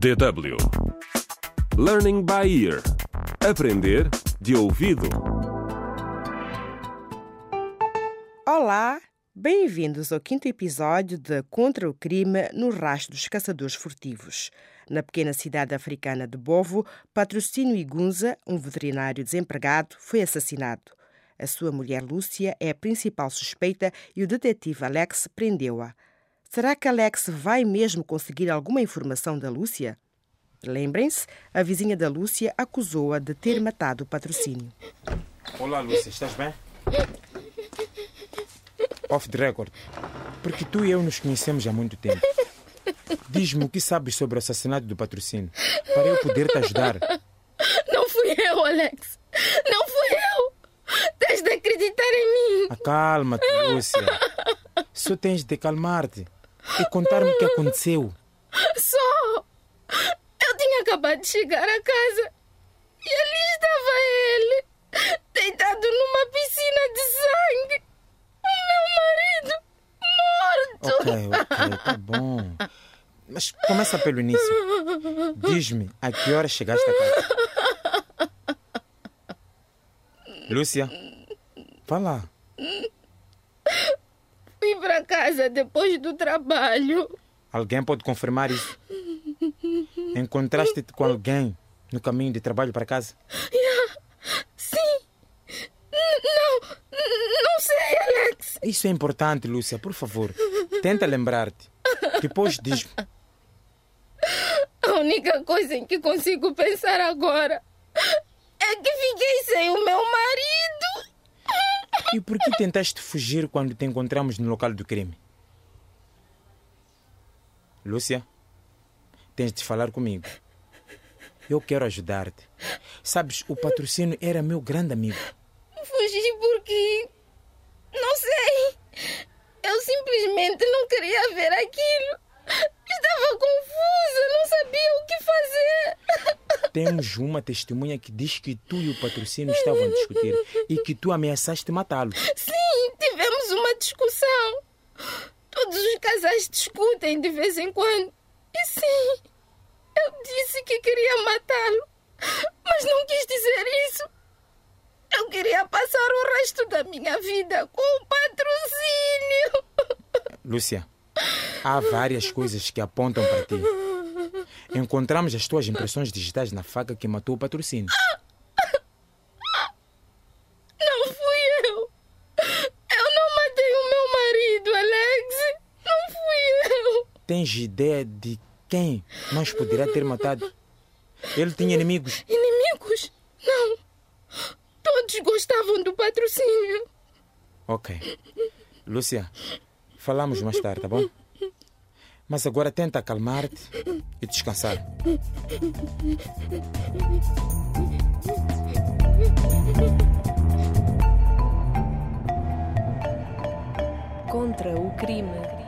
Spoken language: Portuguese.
DW Learning by Ear Aprender de ouvido. Olá, bem-vindos ao quinto episódio de Contra o Crime no Rastro dos Caçadores Furtivos. Na pequena cidade africana de Bovo, Patrocínio Igunza, um veterinário desempregado, foi assassinado. A sua mulher Lúcia é a principal suspeita e o detetive Alex prendeu-a. Será que Alex vai mesmo conseguir alguma informação da Lúcia? Lembrem-se, a vizinha da Lúcia acusou-a de ter matado o patrocínio. Olá, Lúcia, estás bem? Off the record. Porque tu e eu nos conhecemos há muito tempo. Diz-me o que sabes sobre o assassinato do patrocínio, para eu poder te ajudar. Não fui eu, Alex. Não fui eu. Tens de acreditar em mim. Acalma-te, Lúcia. Só tens de calmar-te e contar-me o que aconteceu. Só. Eu tinha acabado de chegar a casa e ali estava ele, deitado numa piscina de sangue. O meu marido morto. Ok, ok, tá bom. Mas começa pelo início. Diz-me a que hora chegaste a casa. Lúcia, fala. Fui para casa depois do trabalho. Alguém pode confirmar isso? Encontraste-te com alguém no caminho de trabalho para casa? Sim. Não, não sei, Alex. Isso é importante, Lúcia, por favor. Tenta lembrar-te. Depois diz-me. A única coisa em que consigo pensar agora é que fiquei sem o meu marido. E por que tentaste fugir quando te encontramos no local do crime? Lúcia, tens de falar comigo. Eu quero ajudar-te. Sabes, o patrocínio era meu grande amigo. Fugi porque. Não sei. Eu simplesmente não queria ver aquilo. Estava confusa, não sabia o que fazer. Temos uma testemunha que diz que tu e o patrocínio estavam a discutir e que tu ameaçaste matá-lo. Sim, tivemos uma discussão. Todos os casais discutem de vez em quando. E sim, eu disse que queria matá-lo, mas não quis dizer isso. Eu queria passar o resto da minha vida com o patrocínio. Lúcia, há várias coisas que apontam para ti. Encontramos as tuas impressões digitais na faca que matou o patrocínio. Não fui eu. Eu não matei o meu marido, Alex. Não fui eu. Tens ideia de quem nós poderia ter matado? Ele tinha inimigos. Inimigos? Não. Todos gostavam do patrocínio. Ok. Lúcia, falamos mais tarde, tá bom? Mas agora tenta acalmar-te e descansar. Contra o crime.